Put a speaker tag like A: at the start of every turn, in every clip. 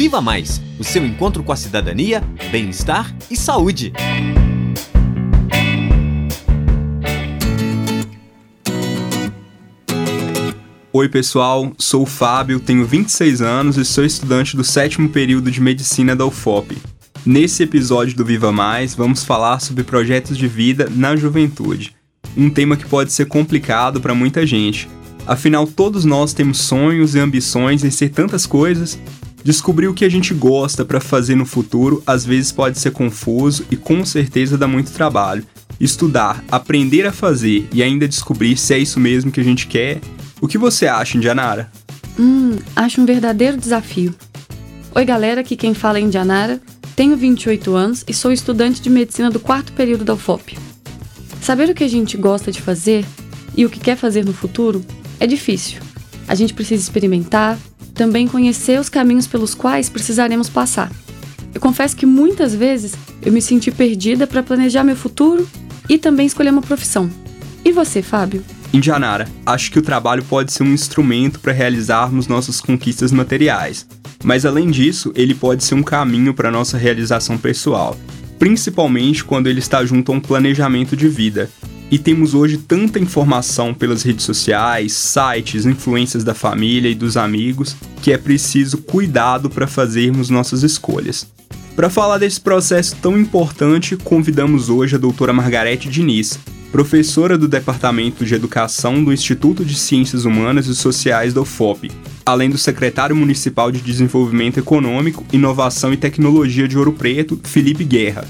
A: Viva Mais o seu encontro com a cidadania, bem-estar e saúde.
B: Oi, pessoal, sou o Fábio, tenho 26 anos e sou estudante do sétimo período de medicina da UFOP. Nesse episódio do Viva Mais, vamos falar sobre projetos de vida na juventude, um tema que pode ser complicado para muita gente. Afinal, todos nós temos sonhos e ambições em ser tantas coisas. Descobrir o que a gente gosta para fazer no futuro às vezes pode ser confuso e com certeza dá muito trabalho. Estudar, aprender a fazer e ainda descobrir se é isso mesmo que a gente quer o que você acha, Indianara?
C: Hum, acho um verdadeiro desafio. Oi, galera, aqui quem fala é Indianara. Tenho 28 anos e sou estudante de medicina do quarto período da UFOP. Saber o que a gente gosta de fazer e o que quer fazer no futuro é difícil. A gente precisa experimentar, também conhecer os caminhos pelos quais precisaremos passar. Eu confesso que muitas vezes eu me senti perdida para planejar meu futuro e também escolher uma profissão. E você, Fábio?
B: Indianara, acho que o trabalho pode ser um instrumento para realizarmos nossas conquistas materiais, mas além disso, ele pode ser um caminho para nossa realização pessoal, principalmente quando ele está junto a um planejamento de vida. E temos hoje tanta informação pelas redes sociais, sites, influências da família e dos amigos, que é preciso cuidado para fazermos nossas escolhas. Para falar desse processo tão importante, convidamos hoje a doutora Margarete Diniz, professora do Departamento de Educação do Instituto de Ciências Humanas e Sociais da UFOP, além do secretário municipal de Desenvolvimento Econômico, Inovação e Tecnologia de Ouro Preto, Felipe Guerra.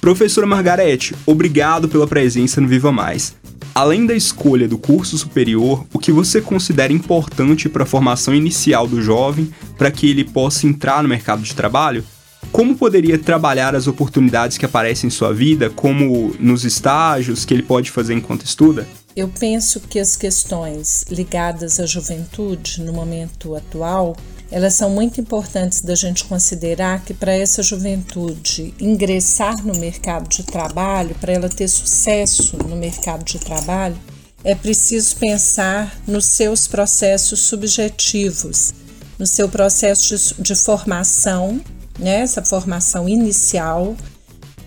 B: Professora Margarete, obrigado pela presença no Viva Mais. Além da escolha do curso superior, o que você considera importante para a formação inicial do jovem para que ele possa entrar no mercado de trabalho? como poderia trabalhar as oportunidades que aparecem em sua vida, como nos estágios que ele pode fazer enquanto estuda?
D: Eu penso que as questões ligadas à juventude no momento atual, elas são muito importantes da gente considerar que para essa juventude ingressar no mercado de trabalho, para ela ter sucesso no mercado de trabalho, é preciso pensar nos seus processos subjetivos, no seu processo de, de formação né, essa formação inicial,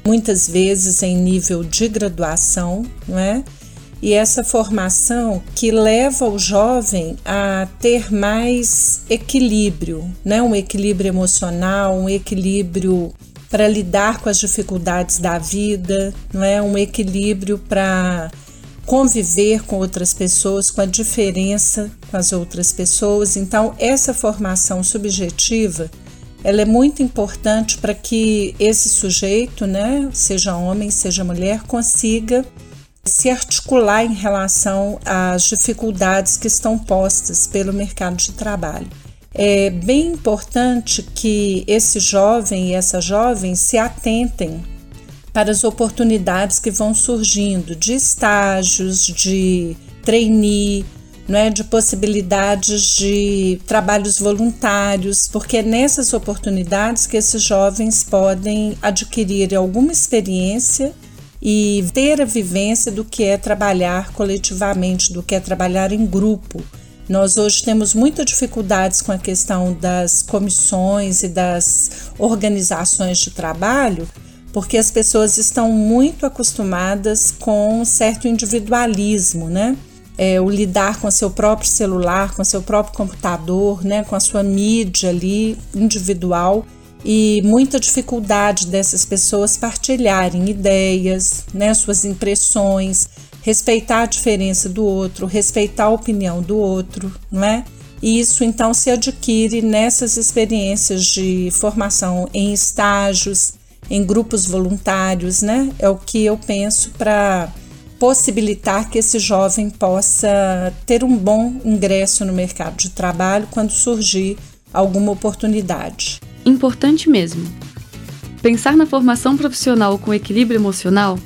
D: muitas vezes em nível de graduação, não é? E essa formação que leva o jovem a ter mais equilíbrio, né? um equilíbrio emocional, um equilíbrio para lidar com as dificuldades da vida, não é? um equilíbrio para conviver com outras pessoas, com a diferença com as outras pessoas. Então, essa formação subjetiva ela é muito importante para que esse sujeito, né, seja homem, seja mulher, consiga se articular em relação às dificuldades que estão postas pelo mercado de trabalho. É bem importante que esse jovem e essa jovem se atentem para as oportunidades que vão surgindo de estágios, de trainee, não é, de possibilidades de trabalhos voluntários, porque é nessas oportunidades que esses jovens podem adquirir alguma experiência e ter a vivência do que é trabalhar coletivamente, do que é trabalhar em grupo. Nós hoje temos muitas dificuldades com a questão das comissões e das organizações de trabalho, porque as pessoas estão muito acostumadas com um certo individualismo, né? é, o lidar com seu próprio celular, com seu próprio computador, né, com a sua mídia ali individual e muita dificuldade dessas pessoas partilharem ideias, né, suas impressões, respeitar a diferença do outro, respeitar a opinião do outro, não é? E isso então se adquire nessas experiências de formação em estágios, em grupos voluntários, né? É o que eu penso para possibilitar que esse jovem possa ter um bom ingresso no mercado de trabalho quando surgir alguma oportunidade.
C: Importante mesmo. Pensar na formação profissional com equilíbrio emocional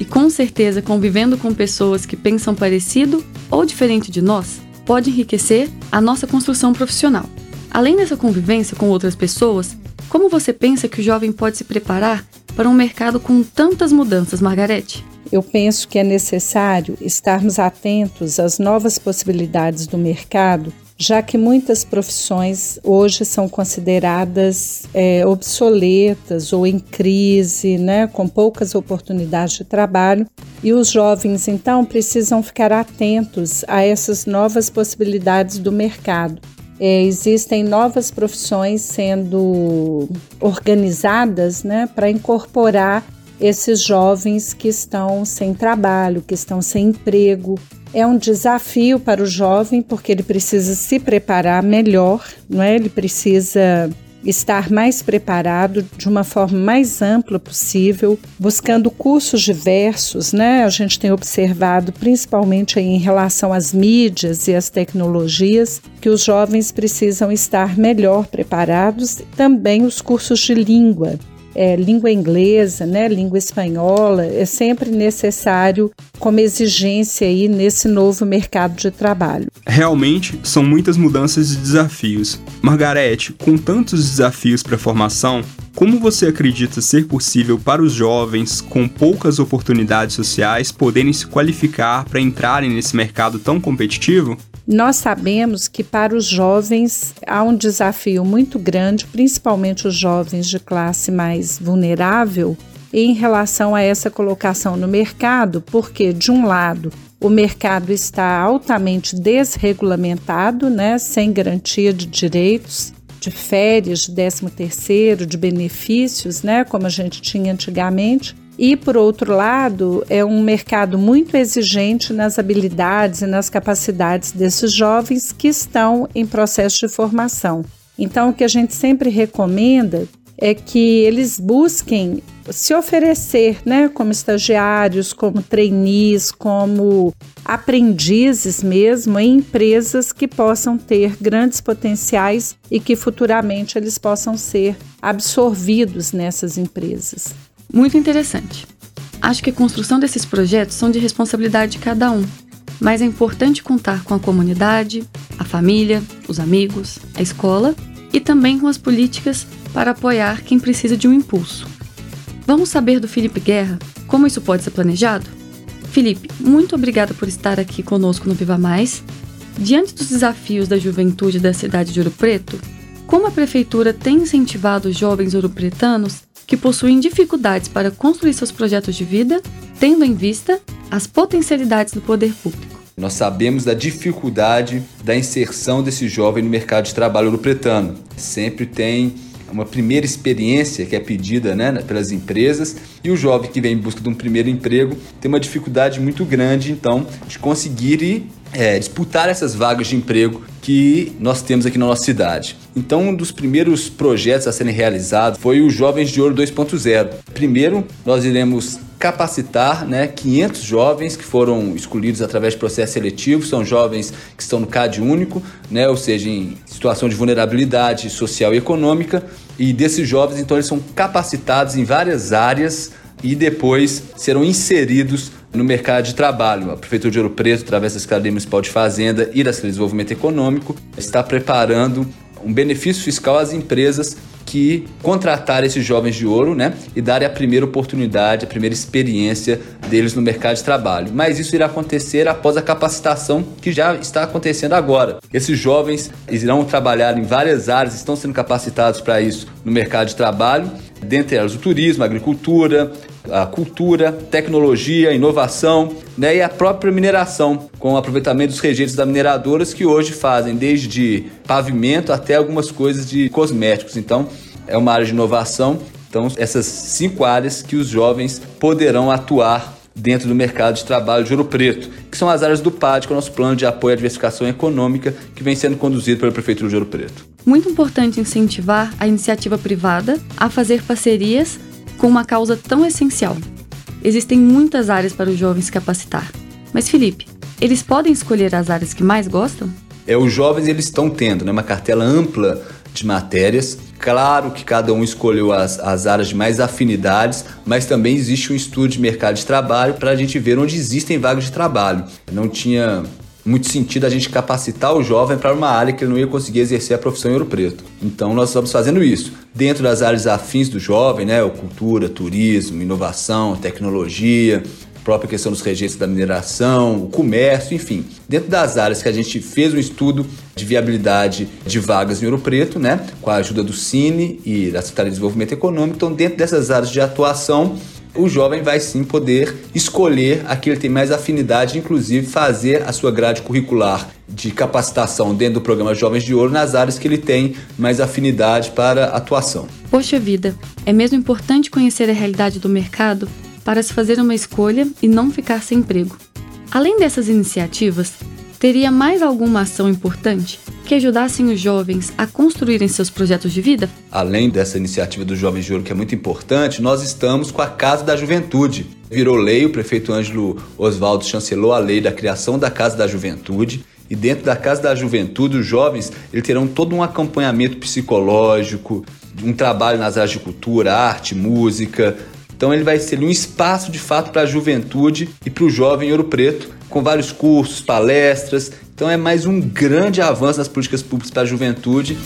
C: e com certeza convivendo com pessoas que pensam parecido ou diferente de nós pode enriquecer a nossa construção profissional. Além dessa convivência com outras pessoas, como você pensa que o jovem pode se preparar para um mercado com tantas mudanças, Margarete?
D: eu penso que é necessário estarmos atentos às novas possibilidades do mercado já que muitas profissões hoje são consideradas é, obsoletas ou em crise, né, com poucas oportunidades de trabalho, e os jovens então precisam ficar atentos a essas novas possibilidades do mercado. É, existem novas profissões sendo organizadas né, para incorporar esses jovens que estão sem trabalho, que estão sem emprego. É um desafio para o jovem porque ele precisa se preparar melhor, não é? Ele precisa estar mais preparado de uma forma mais ampla possível, buscando cursos diversos, né? A gente tem observado, principalmente em relação às mídias e às tecnologias, que os jovens precisam estar melhor preparados, também os cursos de língua é, língua inglesa, né, língua espanhola, é sempre necessário como exigência aí nesse novo mercado de trabalho.
B: Realmente são muitas mudanças e desafios. Margarete, com tantos desafios para a formação, como você acredita ser possível para os jovens com poucas oportunidades sociais poderem se qualificar para entrarem nesse mercado tão competitivo?
D: Nós sabemos que para os jovens há um desafio muito grande, principalmente os jovens de classe mais vulnerável, em relação a essa colocação no mercado, porque, de um lado, o mercado está altamente desregulamentado, né, sem garantia de direitos, de férias, de 13 terceiro, de benefícios, né, como a gente tinha antigamente. E, por outro lado, é um mercado muito exigente nas habilidades e nas capacidades desses jovens que estão em processo de formação. Então, o que a gente sempre recomenda é que eles busquem se oferecer, né, como estagiários, como trainees, como aprendizes mesmo em empresas que possam ter grandes potenciais e que futuramente eles possam ser absorvidos nessas empresas.
C: Muito interessante. Acho que a construção desses projetos são de responsabilidade de cada um, mas é importante contar com a comunidade, a família, os amigos, a escola e também com as políticas para apoiar quem precisa de um impulso. Vamos saber do Felipe Guerra como isso pode ser planejado? Felipe, muito obrigada por estar aqui conosco no Viva Mais. Diante dos desafios da juventude da cidade de Ouro Preto, como a prefeitura tem incentivado os jovens ouropretanos que possuem dificuldades para construir seus projetos de vida, tendo em vista as potencialidades do poder público.
E: Nós sabemos da dificuldade da inserção desse jovem no mercado de trabalho europretano. Sempre tem uma primeira experiência que é pedida né, pelas empresas e o jovem que vem em busca de um primeiro emprego tem uma dificuldade muito grande, então, de conseguir ir, é, disputar essas vagas de emprego que nós temos aqui na nossa cidade. Então, um dos primeiros projetos a serem realizados foi o Jovens de Ouro 2.0. Primeiro, nós iremos capacitar né, 500 jovens que foram escolhidos através de processo seletivo, são jovens que estão no CAD único, né, ou seja, em situação de vulnerabilidade social e econômica, e desses jovens, então, eles são capacitados em várias áreas e depois serão inseridos no mercado de trabalho. A Prefeitura de Ouro Preto, através da Secretaria Municipal de Fazenda e da Secretaria de Desenvolvimento Econômico, está preparando um benefício fiscal às empresas que contratar esses jovens de ouro, né, e darem a primeira oportunidade, a primeira experiência deles no mercado de trabalho. Mas isso irá acontecer após a capacitação que já está acontecendo agora. Esses jovens irão trabalhar em várias áreas, estão sendo capacitados para isso no mercado de trabalho, dentre elas o turismo, a agricultura, a cultura, tecnologia, inovação né, e a própria mineração, com o aproveitamento dos rejeitos das mineradoras que hoje fazem desde pavimento até algumas coisas de cosméticos. Então, é uma área de inovação. Então, essas cinco áreas que os jovens poderão atuar dentro do mercado de trabalho de Ouro Preto, que são as áreas do PAD, que é o nosso plano de apoio à diversificação econômica, que vem sendo conduzido pela Prefeitura de Ouro Preto.
C: Muito importante incentivar a iniciativa privada a fazer parcerias com uma causa tão essencial. Existem muitas áreas para os jovens se capacitar. Mas Felipe, eles podem escolher as áreas que mais gostam?
E: É, os jovens eles estão tendo né, uma cartela ampla de matérias. Claro que cada um escolheu as, as áreas de mais afinidades, mas também existe um estudo de mercado de trabalho para a gente ver onde existem vagas de trabalho. Não tinha muito sentido a gente capacitar o jovem para uma área que ele não ia conseguir exercer a profissão em Ouro Preto. Então nós estamos fazendo isso. Dentro das áreas afins do jovem, né, cultura, turismo, inovação, tecnologia, própria questão dos registros da mineração, o comércio, enfim. Dentro das áreas que a gente fez um estudo de viabilidade de vagas em Ouro Preto, né, com a ajuda do Cine e da Secretaria de Desenvolvimento Econômico, então dentro dessas áreas de atuação, o jovem vai sim poder escolher aquilo que tem mais afinidade, inclusive fazer a sua grade curricular de capacitação dentro do programa Jovens de Ouro nas áreas que ele tem mais afinidade para atuação.
C: Poxa vida, é mesmo importante conhecer a realidade do mercado para se fazer uma escolha e não ficar sem emprego. Além dessas iniciativas, teria mais alguma ação importante que ajudassem os jovens a construírem seus projetos de vida?
E: Além dessa iniciativa do Jovens de Ouro, que é muito importante, nós estamos com a Casa da Juventude. Virou lei, o prefeito Ângelo Oswaldo chancelou a lei da criação da Casa da Juventude. E dentro da Casa da Juventude, os jovens eles terão todo um acompanhamento psicológico, um trabalho nas áreas de cultura, arte, música. Então ele vai ser um espaço de fato para a juventude e para o jovem Ouro Preto, com vários cursos, palestras. Então é mais um grande avanço nas políticas públicas para a juventude.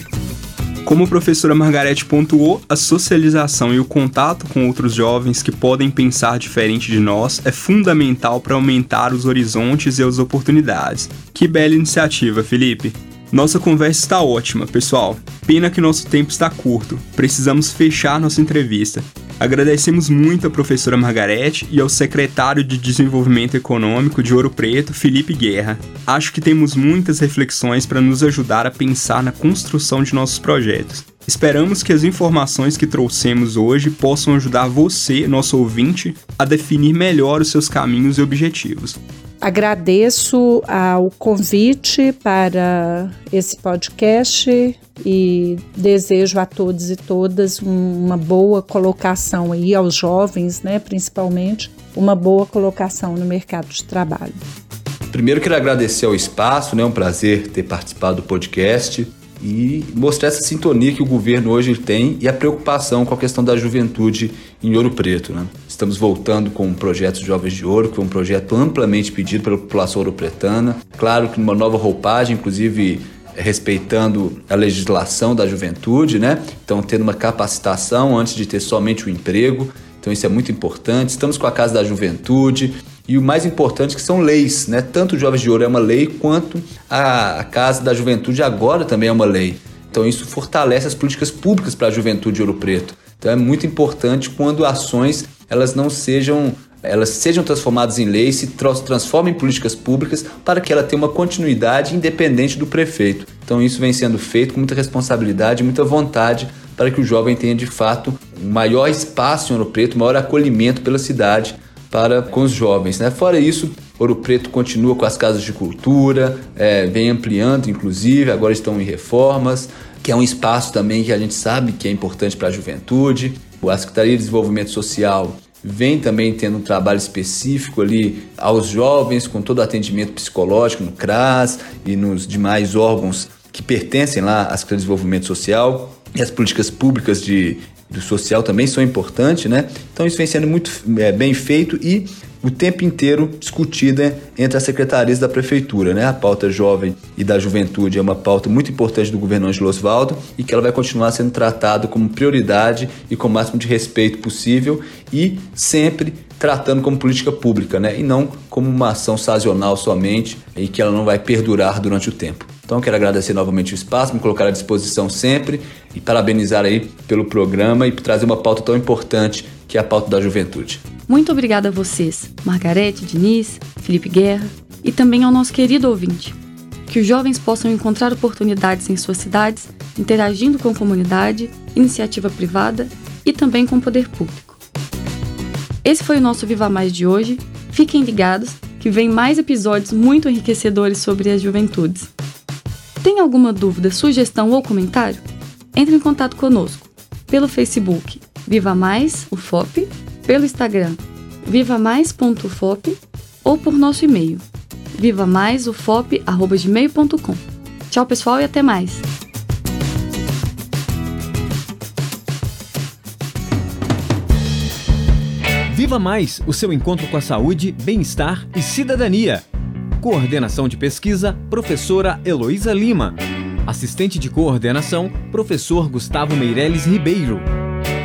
B: Como a professora Margarete pontuou, a socialização e o contato com outros jovens que podem pensar diferente de nós é fundamental para aumentar os horizontes e as oportunidades. Que bela iniciativa, Felipe! Nossa conversa está ótima, pessoal. Pena que nosso tempo está curto. Precisamos fechar nossa entrevista. Agradecemos muito à professora Margarete e ao secretário de Desenvolvimento Econômico de Ouro Preto, Felipe Guerra. Acho que temos muitas reflexões para nos ajudar a pensar na construção de nossos projetos. Esperamos que as informações que trouxemos hoje possam ajudar você, nosso ouvinte, a definir melhor os seus caminhos e objetivos.
D: Agradeço ao convite para esse podcast e desejo a todos e todas uma boa colocação aí aos jovens, né, principalmente, uma boa colocação no mercado de trabalho.
E: Primeiro quero agradecer ao espaço, né, é um prazer ter participado do podcast e mostrar essa sintonia que o governo hoje tem e a preocupação com a questão da juventude em Ouro Preto. Né? Estamos voltando com o projeto Jovens de Ouro, que é um projeto amplamente pedido pela população ouropretana. Claro que numa nova roupagem, inclusive respeitando a legislação da juventude, né? Então, tendo uma capacitação antes de ter somente o emprego. Então, isso é muito importante. Estamos com a Casa da Juventude, e o mais importante que são leis, né? Tanto o Jovens de Ouro é uma lei, quanto a Casa da Juventude agora também é uma lei. Então isso fortalece as políticas públicas para a juventude de Ouro Preto. Então é muito importante quando ações elas não sejam elas sejam transformadas em leis, se transformem em políticas públicas para que ela tenha uma continuidade independente do prefeito. Então isso vem sendo feito com muita responsabilidade, muita vontade para que o jovem tenha de fato um maior espaço em Ouro Preto, maior acolhimento pela cidade para com os jovens. Né? Fora isso, Ouro Preto continua com as casas de cultura, é, vem ampliando, inclusive, agora estão em reformas, que é um espaço também que a gente sabe que é importante para a juventude. A Secretaria de Desenvolvimento Social vem também tendo um trabalho específico ali aos jovens, com todo o atendimento psicológico no CRAS e nos demais órgãos que pertencem lá à Secretaria de Desenvolvimento Social. E as políticas públicas de do social também são importantes, né? Então isso vem sendo muito é, bem feito e o tempo inteiro discutida entre as secretarias da prefeitura, né? A pauta jovem e da juventude é uma pauta muito importante do governo Angelo Osvaldo e que ela vai continuar sendo tratada como prioridade e com o máximo de respeito possível e sempre tratando como política pública, né? E não como uma ação sazonal somente e que ela não vai perdurar durante o tempo. Então quero agradecer novamente o espaço, me colocar à disposição sempre e parabenizar aí pelo programa e por trazer uma pauta tão importante que é a pauta da juventude.
C: Muito obrigada a vocês, Margarete, Diniz, Felipe Guerra e também ao nosso querido ouvinte. Que os jovens possam encontrar oportunidades em suas cidades, interagindo com comunidade, iniciativa privada e também com o poder público. Esse foi o nosso Viva Mais de hoje. Fiquem ligados que vem mais episódios muito enriquecedores sobre as juventudes. Tem alguma dúvida, sugestão ou comentário? Entre em contato conosco pelo Facebook Viva Mais UFOP, pelo Instagram vivamais.ufop ou por nosso e-mail vivamaisufop@gmail.com. Tchau, pessoal, e até mais.
A: Viva Mais, o seu encontro com a saúde, bem-estar e cidadania. Coordenação de pesquisa, professora Heloísa Lima. Assistente de coordenação, professor Gustavo Meireles Ribeiro.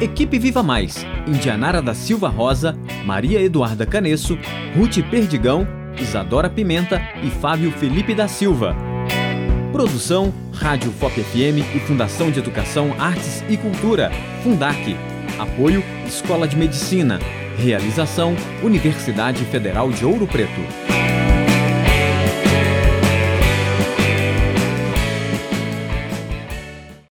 A: Equipe Viva Mais, Indianara da Silva Rosa, Maria Eduarda Canesso, Ruth Perdigão, Isadora Pimenta e Fábio Felipe da Silva. Produção, Rádio FOP FM e Fundação de Educação, Artes e Cultura, Fundac. Apoio, Escola de Medicina. Realização, Universidade Federal de Ouro Preto.